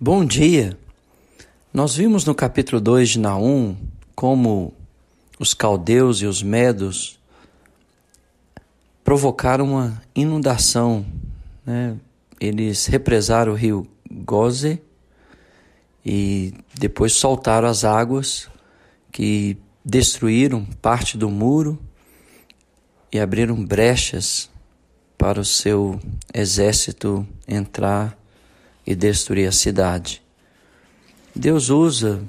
Bom dia! Nós vimos no capítulo 2 de Naum como os caldeus e os medos provocaram uma inundação. Né? Eles represaram o rio Goze e depois soltaram as águas que destruíram parte do muro e abriram brechas para o seu exército entrar e destruir a cidade. Deus usa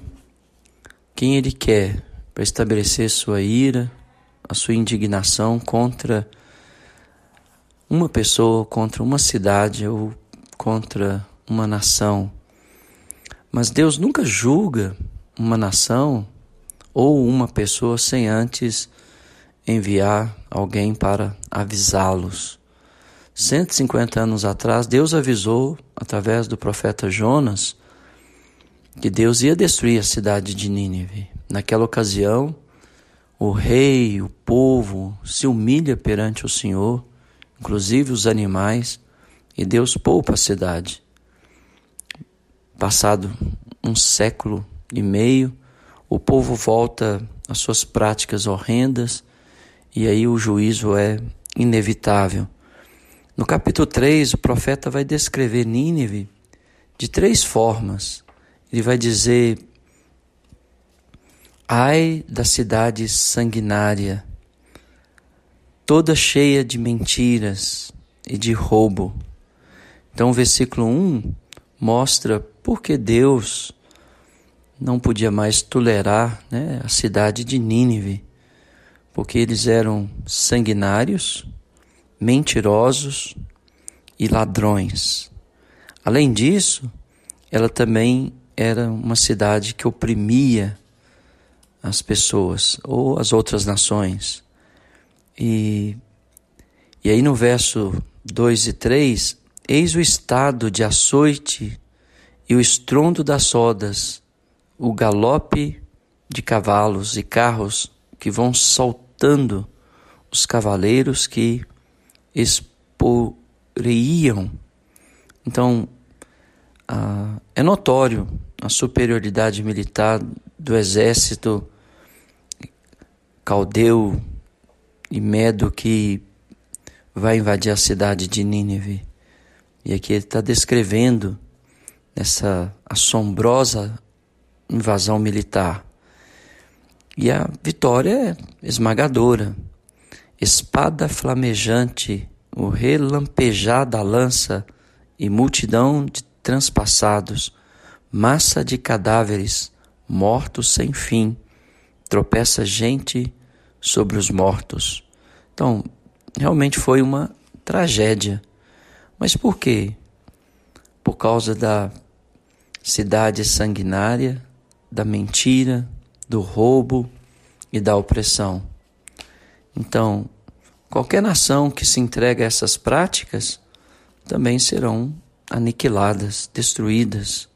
quem Ele quer para estabelecer sua ira, a sua indignação contra uma pessoa, contra uma cidade ou contra uma nação. Mas Deus nunca julga uma nação ou uma pessoa sem antes enviar alguém para avisá-los. 150 anos atrás, Deus avisou, através do profeta Jonas, que Deus ia destruir a cidade de Nínive. Naquela ocasião, o rei, o povo se humilha perante o Senhor, inclusive os animais, e Deus poupa a cidade. Passado um século e meio, o povo volta às suas práticas horrendas e aí o juízo é inevitável. No capítulo 3, o profeta vai descrever Nínive de três formas. Ele vai dizer: Ai da cidade sanguinária, toda cheia de mentiras e de roubo. Então, o versículo 1 mostra por que Deus não podia mais tolerar né, a cidade de Nínive, porque eles eram sanguinários mentirosos e ladrões. Além disso, ela também era uma cidade que oprimia as pessoas ou as outras nações. E, e aí no verso 2 e 3, eis o estado de açoite e o estrondo das sodas, o galope de cavalos e carros que vão saltando os cavaleiros que exporeiam. Então, ah, é notório a superioridade militar do exército caldeu e medo que vai invadir a cidade de Nínive. E aqui ele está descrevendo essa assombrosa invasão militar. E a vitória é esmagadora espada flamejante, o relampejar da lança e multidão de transpassados, massa de cadáveres, mortos sem fim, tropeça gente sobre os mortos. Então, realmente foi uma tragédia. Mas por quê? Por causa da cidade sanguinária, da mentira, do roubo e da opressão. Então, qualquer nação que se entregue a essas práticas também serão aniquiladas, destruídas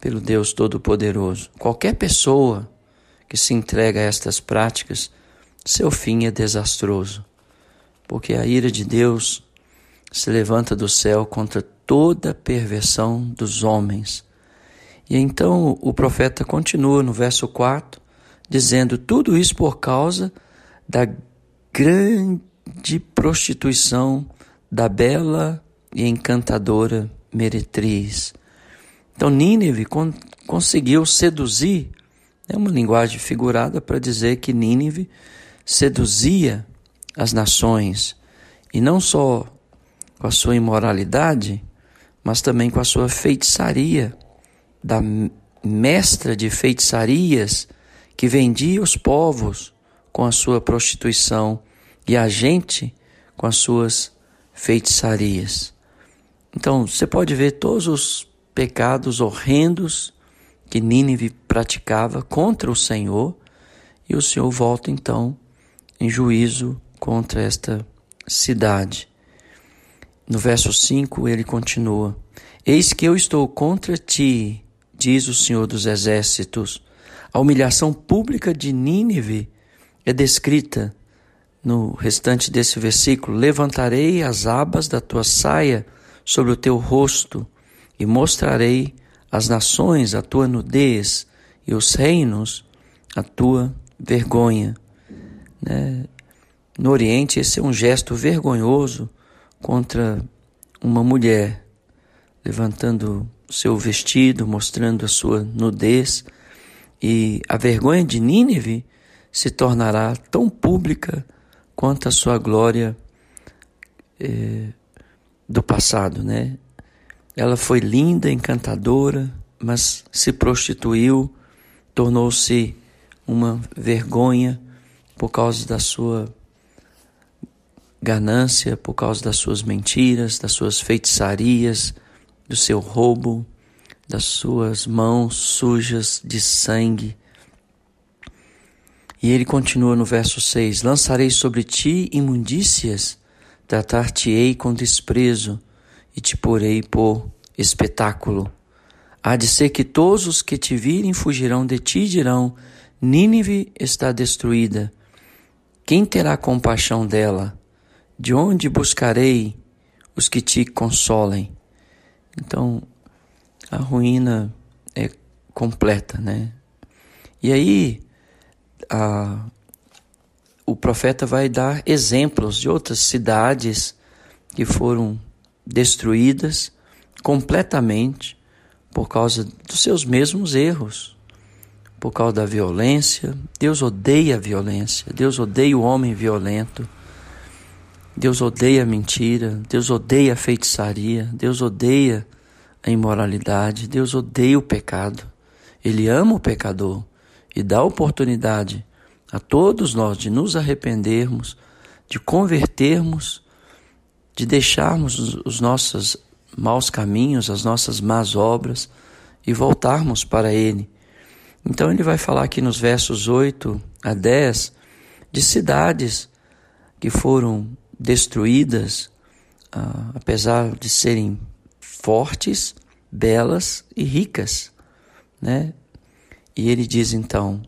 pelo Deus Todo-Poderoso. Qualquer pessoa que se entrega a estas práticas, seu fim é desastroso, porque a ira de Deus se levanta do céu contra toda a perversão dos homens. E então o profeta continua no verso 4, dizendo tudo isso por causa da grande prostituição da bela e encantadora meretriz. Então Nínive con conseguiu seduzir, é uma linguagem figurada para dizer que Nínive seduzia as nações, e não só com a sua imoralidade, mas também com a sua feitiçaria, da mestra de feitiçarias que vendia os povos com a sua prostituição e a gente com as suas feitiçarias. Então, você pode ver todos os pecados horrendos que Nínive praticava contra o Senhor, e o Senhor volta então em juízo contra esta cidade. No verso 5 ele continua: Eis que eu estou contra ti, diz o Senhor dos Exércitos. A humilhação pública de Nínive é descrita no restante desse versículo: Levantarei as abas da tua saia sobre o teu rosto e mostrarei as nações a tua nudez e os reinos a tua vergonha. Né? No Oriente, esse é um gesto vergonhoso contra uma mulher, levantando seu vestido, mostrando a sua nudez, e a vergonha de Nínive se tornará tão pública quanto a sua glória eh, do passado, né? Ela foi linda, encantadora, mas se prostituiu, tornou-se uma vergonha por causa da sua ganância, por causa das suas mentiras, das suas feitiçarias, do seu roubo, das suas mãos sujas de sangue. E ele continua no verso 6: Lançarei sobre ti imundícias, tratar-te-ei com desprezo e te porei por espetáculo. Há de ser que todos os que te virem fugirão de ti e dirão: Nínive está destruída. Quem terá compaixão dela? De onde buscarei os que te consolem? Então, a ruína é completa, né? E aí, a, o profeta vai dar exemplos de outras cidades que foram destruídas completamente por causa dos seus mesmos erros, por causa da violência. Deus odeia a violência, Deus odeia o homem violento, Deus odeia a mentira, Deus odeia a feitiçaria, Deus odeia a imoralidade, Deus odeia o pecado. Ele ama o pecador e dá oportunidade a todos nós de nos arrependermos, de convertermos de deixarmos os nossos maus caminhos, as nossas más obras e voltarmos para Ele. Então ele vai falar aqui nos versos 8 a 10 de cidades que foram destruídas, ah, apesar de serem fortes, belas e ricas, né? E ele diz então: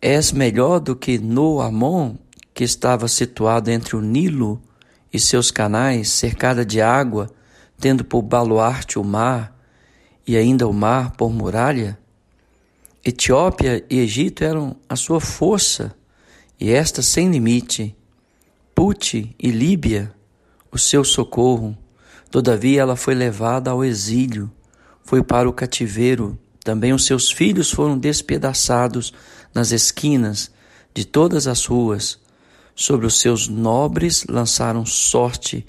És melhor do que Noamon, que estava situado entre o Nilo e seus canais, cercada de água, tendo por baluarte o mar, e ainda o mar por muralha? Etiópia e Egito eram a sua força, e esta sem limite. Pute e Líbia, o seu socorro. Todavia ela foi levada ao exílio, foi para o cativeiro. Também os seus filhos foram despedaçados nas esquinas de todas as ruas. Sobre os seus nobres lançaram sorte,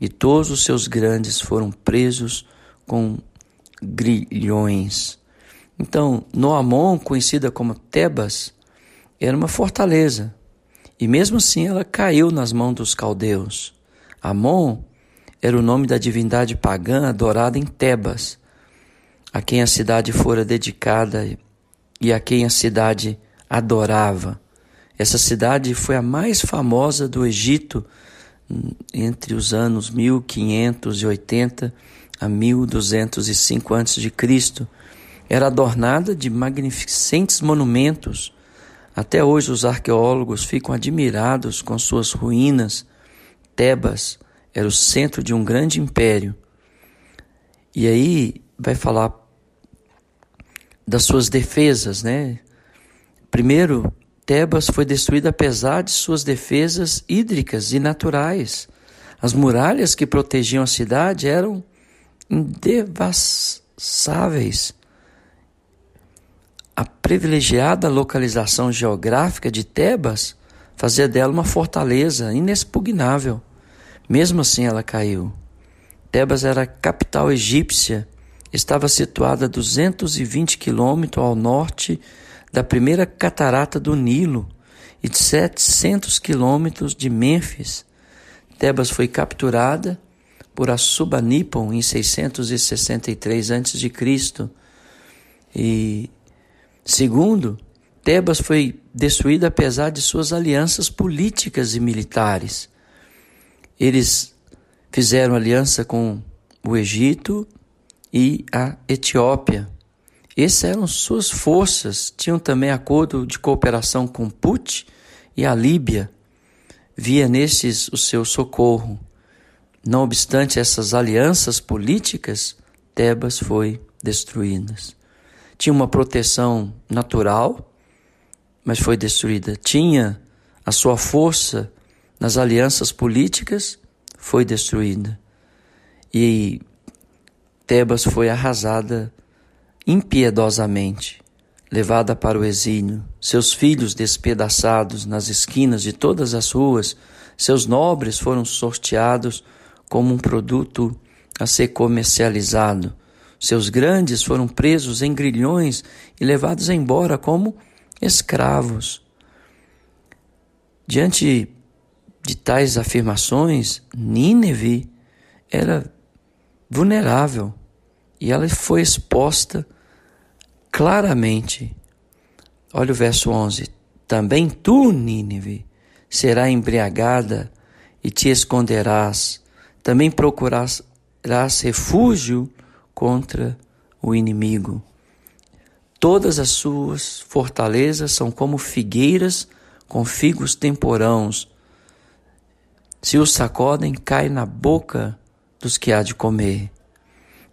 e todos os seus grandes foram presos com grilhões. Então, Noamon, conhecida como Tebas, era uma fortaleza, e mesmo assim ela caiu nas mãos dos caldeus. Amon era o nome da divindade pagã adorada em Tebas, a quem a cidade fora dedicada e a quem a cidade adorava. Essa cidade foi a mais famosa do Egito entre os anos 1580 a 1205 a.C. Era adornada de magnificentes monumentos. Até hoje os arqueólogos ficam admirados com suas ruínas. Tebas era o centro de um grande império. E aí vai falar das suas defesas, né? Primeiro, Tebas foi destruída apesar de suas defesas hídricas e naturais. As muralhas que protegiam a cidade eram indevassáveis. A privilegiada localização geográfica de Tebas fazia dela uma fortaleza inexpugnável. Mesmo assim, ela caiu. Tebas era a capital egípcia, estava situada a 220 quilômetros ao norte da primeira catarata do Nilo e de 700 quilômetros de Mênfis. Tebas foi capturada por Assurbanipal em 663 a.C. E segundo, Tebas foi destruída apesar de suas alianças políticas e militares. Eles fizeram aliança com o Egito e a Etiópia. Essas eram suas forças. Tinham também acordo de cooperação com Put e a Líbia. Via nestes o seu socorro. Não obstante essas alianças políticas, Tebas foi destruídas. Tinha uma proteção natural, mas foi destruída. Tinha a sua força nas alianças políticas, foi destruída. E Tebas foi arrasada impiedosamente, levada para o exílio, seus filhos despedaçados nas esquinas de todas as ruas, seus nobres foram sorteados como um produto a ser comercializado. Seus grandes foram presos em grilhões e levados embora como escravos. Diante de tais afirmações, Nínive era vulnerável e ela foi exposta claramente. Olha o verso 11: Também tu, Nínive, será embriagada e te esconderás, também procurarás refúgio contra o inimigo. Todas as suas fortalezas são como figueiras com figos temporãos. Se os sacodem, cai na boca dos que há de comer.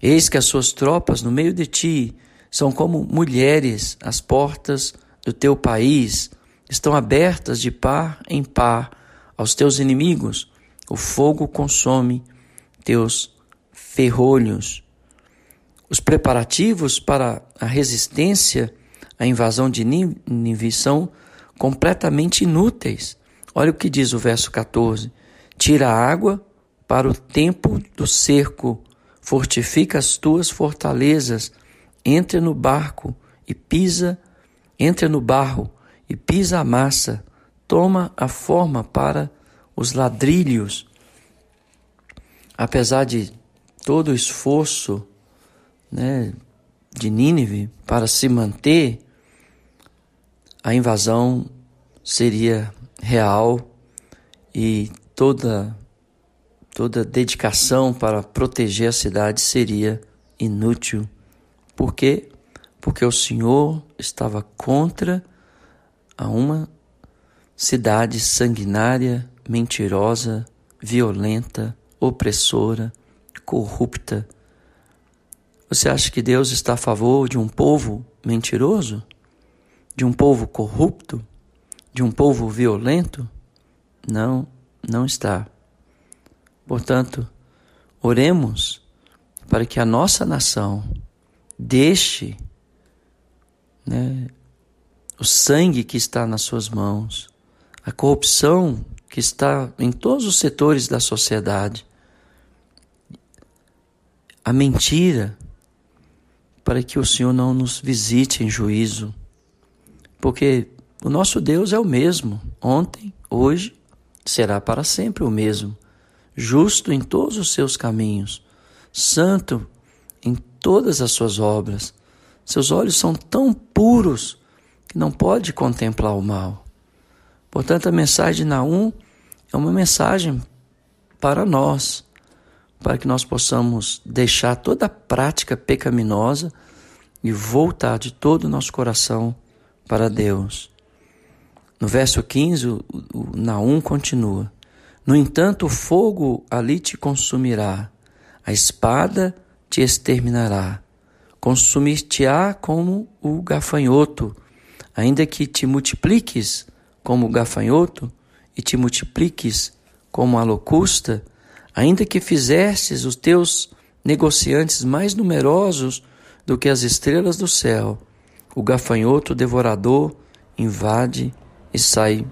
Eis que as suas tropas no meio de ti são como mulheres às portas do teu país, estão abertas de par em par aos teus inimigos. O fogo consome teus ferrolhos. Os preparativos para a resistência à invasão de Nínive são completamente inúteis. Olha o que diz o verso 14: Tira a água para o tempo do cerco, fortifica as tuas fortalezas, entra no barco e pisa, entra no barro e pisa a massa, toma a forma para os ladrilhos. Apesar de todo o esforço né, de Nínive para se manter, a invasão seria real e toda toda dedicação para proteger a cidade seria inútil. Por quê? Porque o Senhor estava contra a uma cidade sanguinária, mentirosa, violenta, opressora, corrupta. Você acha que Deus está a favor de um povo mentiroso? De um povo corrupto? De um povo violento? Não, não está. Portanto, oremos para que a nossa nação deixe né, o sangue que está nas suas mãos, a corrupção que está em todos os setores da sociedade, a mentira, para que o Senhor não nos visite em juízo, porque o nosso Deus é o mesmo, ontem, hoje, será para sempre o mesmo, justo em todos os seus caminhos, santo em todas as suas obras. Seus olhos são tão puros que não pode contemplar o mal. Portanto, a mensagem de Naum é uma mensagem para nós para que nós possamos deixar toda a prática pecaminosa e voltar de todo o nosso coração para Deus. No verso 15, o, Naum continua: No entanto, o fogo ali te consumirá, a espada te exterminará, consumir-te-á como o gafanhoto, ainda que te multipliques como o gafanhoto e te multipliques como a locusta, Ainda que fizestes os teus negociantes mais numerosos do que as estrelas do céu, o gafanhoto devorador invade e sai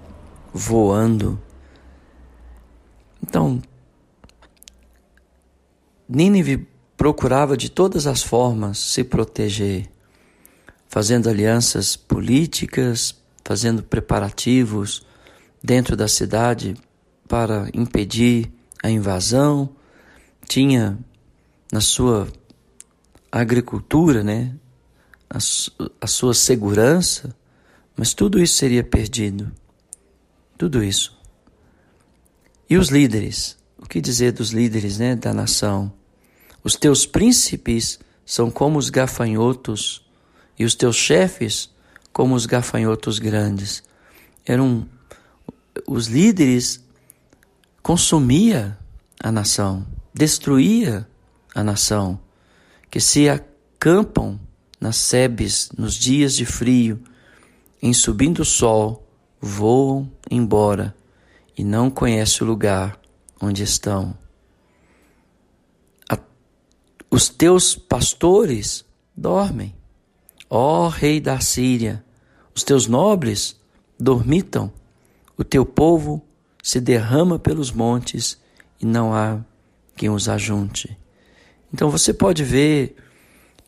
voando. Então, Nínive procurava de todas as formas se proteger, fazendo alianças políticas, fazendo preparativos dentro da cidade para impedir a invasão, tinha na sua agricultura, né, a, a sua segurança, mas tudo isso seria perdido. Tudo isso. E os líderes? O que dizer dos líderes né, da nação? Os teus príncipes são como os gafanhotos, e os teus chefes como os gafanhotos grandes. Eram os líderes consumia a nação, destruía a nação, que se acampam nas sebes nos dias de frio, em subindo o sol, voam embora e não conhecem o lugar onde estão. Os teus pastores dormem, ó Rei da Síria, os teus nobres dormitam, o teu povo se derrama pelos montes e não há quem os ajunte. Então você pode ver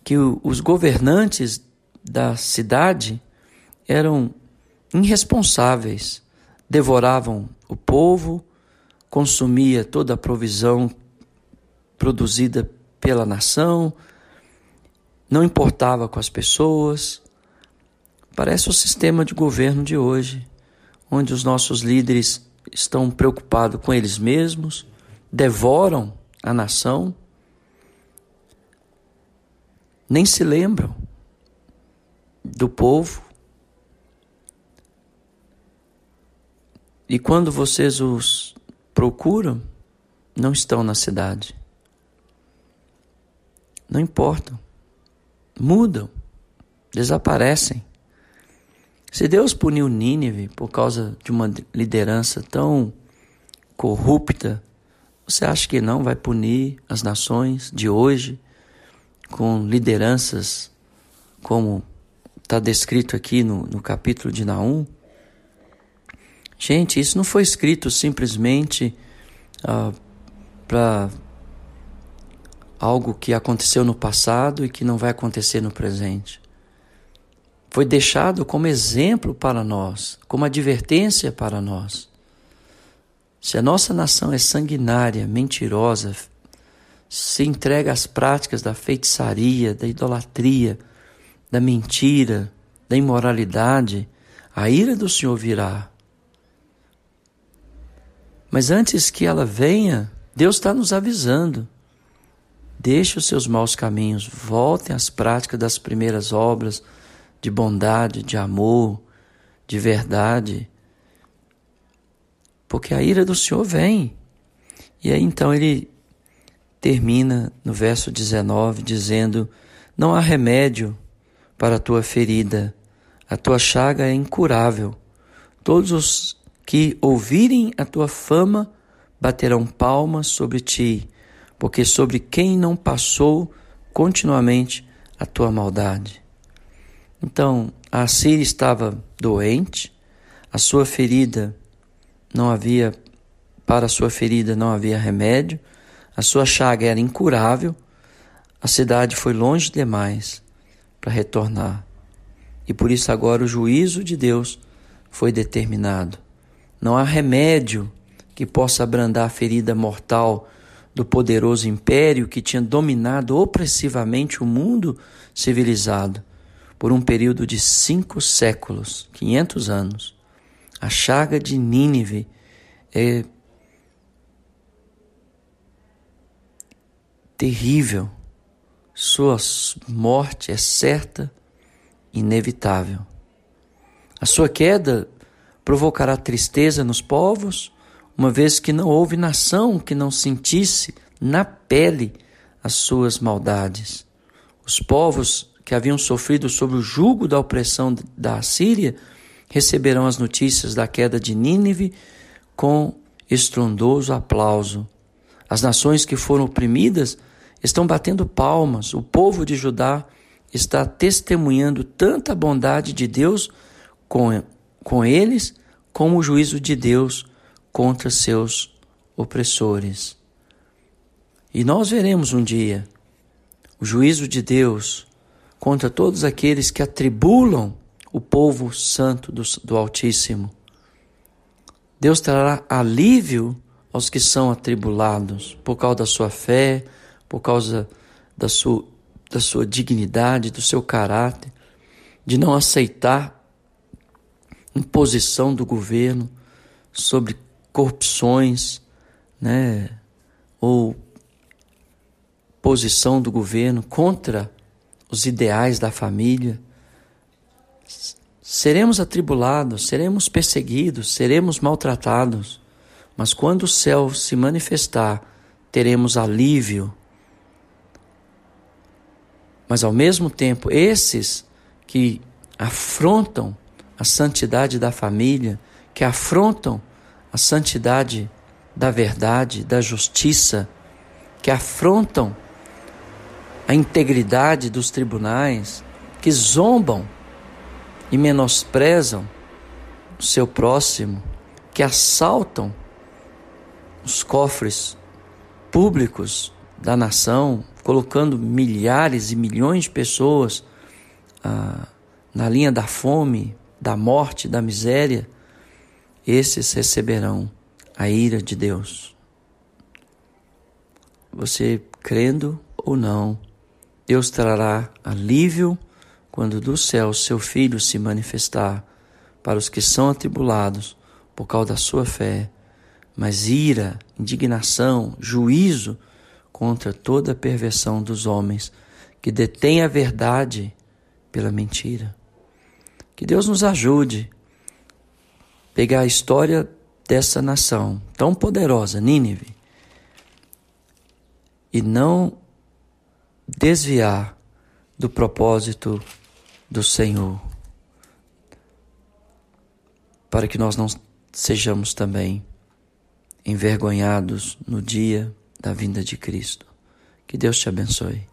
que os governantes da cidade eram irresponsáveis, devoravam o povo, consumia toda a provisão produzida pela nação, não importava com as pessoas. Parece o sistema de governo de hoje, onde os nossos líderes estão preocupados com eles mesmos, devoram a nação, nem se lembram do povo. E quando vocês os procuram, não estão na cidade não importam, mudam, desaparecem. Se Deus puniu Nínive por causa de uma liderança tão corrupta, você acha que não vai punir as nações de hoje com lideranças como está descrito aqui no, no capítulo de Naum? Gente, isso não foi escrito simplesmente uh, para algo que aconteceu no passado e que não vai acontecer no presente. Foi deixado como exemplo para nós, como advertência para nós. Se a nossa nação é sanguinária, mentirosa, se entrega às práticas da feitiçaria, da idolatria, da mentira, da imoralidade, a ira do Senhor virá. Mas antes que ela venha, Deus está nos avisando. Deixe os seus maus caminhos, voltem às práticas das primeiras obras de bondade, de amor, de verdade. Porque a ira do Senhor vem. E aí então ele termina no verso 19 dizendo: Não há remédio para a tua ferida, a tua chaga é incurável. Todos os que ouvirem a tua fama baterão palmas sobre ti porque sobre quem não passou continuamente a tua maldade. Então, a Síria estava doente, a sua ferida não havia, para a sua ferida não havia remédio, a sua chaga era incurável, a cidade foi longe demais para retornar. E por isso agora o juízo de Deus foi determinado. Não há remédio que possa abrandar a ferida mortal do poderoso império que tinha dominado opressivamente o mundo civilizado por um período de cinco séculos, 500 anos. A chaga de Nínive é terrível. Sua morte é certa, inevitável. A sua queda provocará tristeza nos povos, uma vez que não houve nação que não sentisse na pele as suas maldades. Os povos que haviam sofrido sob o jugo da opressão da Assíria receberão as notícias da queda de Nínive com estrondoso aplauso. As nações que foram oprimidas estão batendo palmas. O povo de Judá está testemunhando tanta bondade de Deus com, com eles, como o juízo de Deus contra seus opressores. E nós veremos um dia o juízo de Deus contra todos aqueles que atribulam o povo santo do, do Altíssimo. Deus trará alívio aos que são atribulados por causa da sua fé, por causa da sua, da sua dignidade, do seu caráter, de não aceitar imposição do governo sobre corrupções, né, ou posição do governo contra os ideais da família. Seremos atribulados, seremos perseguidos, seremos maltratados, mas quando o céu se manifestar, teremos alívio. Mas ao mesmo tempo, esses que afrontam a santidade da família, que afrontam a santidade da verdade, da justiça, que afrontam a integridade dos tribunais, que zombam e menosprezam o seu próximo, que assaltam os cofres públicos da nação, colocando milhares e milhões de pessoas ah, na linha da fome, da morte, da miséria, esses receberão a ira de Deus. Você crendo ou não, Deus trará alívio quando do céu seu Filho se manifestar para os que são atribulados por causa da sua fé, mas ira, indignação, juízo contra toda a perversão dos homens que detêm a verdade pela mentira. Que Deus nos ajude a pegar a história dessa nação tão poderosa, Nínive, e não desviar do propósito do Senhor, para que nós não sejamos também envergonhados no dia da vinda de Cristo. Que Deus te abençoe.